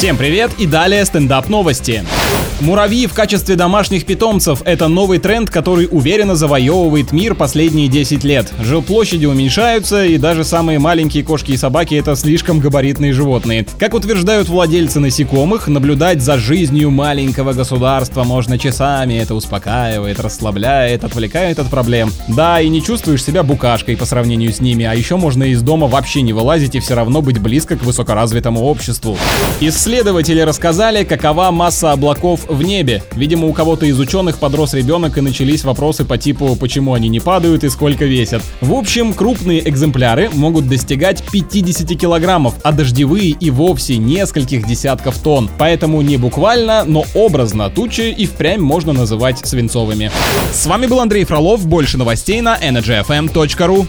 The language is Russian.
Всем привет и далее стендап новости. Муравьи в качестве домашних питомцев – это новый тренд, который уверенно завоевывает мир последние 10 лет. Жилплощади уменьшаются, и даже самые маленькие кошки и собаки – это слишком габаритные животные. Как утверждают владельцы насекомых, наблюдать за жизнью маленького государства можно часами. Это успокаивает, расслабляет, отвлекает от проблем. Да, и не чувствуешь себя букашкой по сравнению с ними, а еще можно из дома вообще не вылазить и все равно быть близко к высокоразвитому обществу. Исследователи рассказали, какова масса облаков в небе. Видимо, у кого-то из ученых подрос ребенок и начались вопросы по типу, почему они не падают и сколько весят. В общем, крупные экземпляры могут достигать 50 килограммов, а дождевые и вовсе нескольких десятков тонн. Поэтому не буквально, но образно тучи и впрямь можно называть свинцовыми. С вами был Андрей Фролов, больше новостей на energyfm.ru.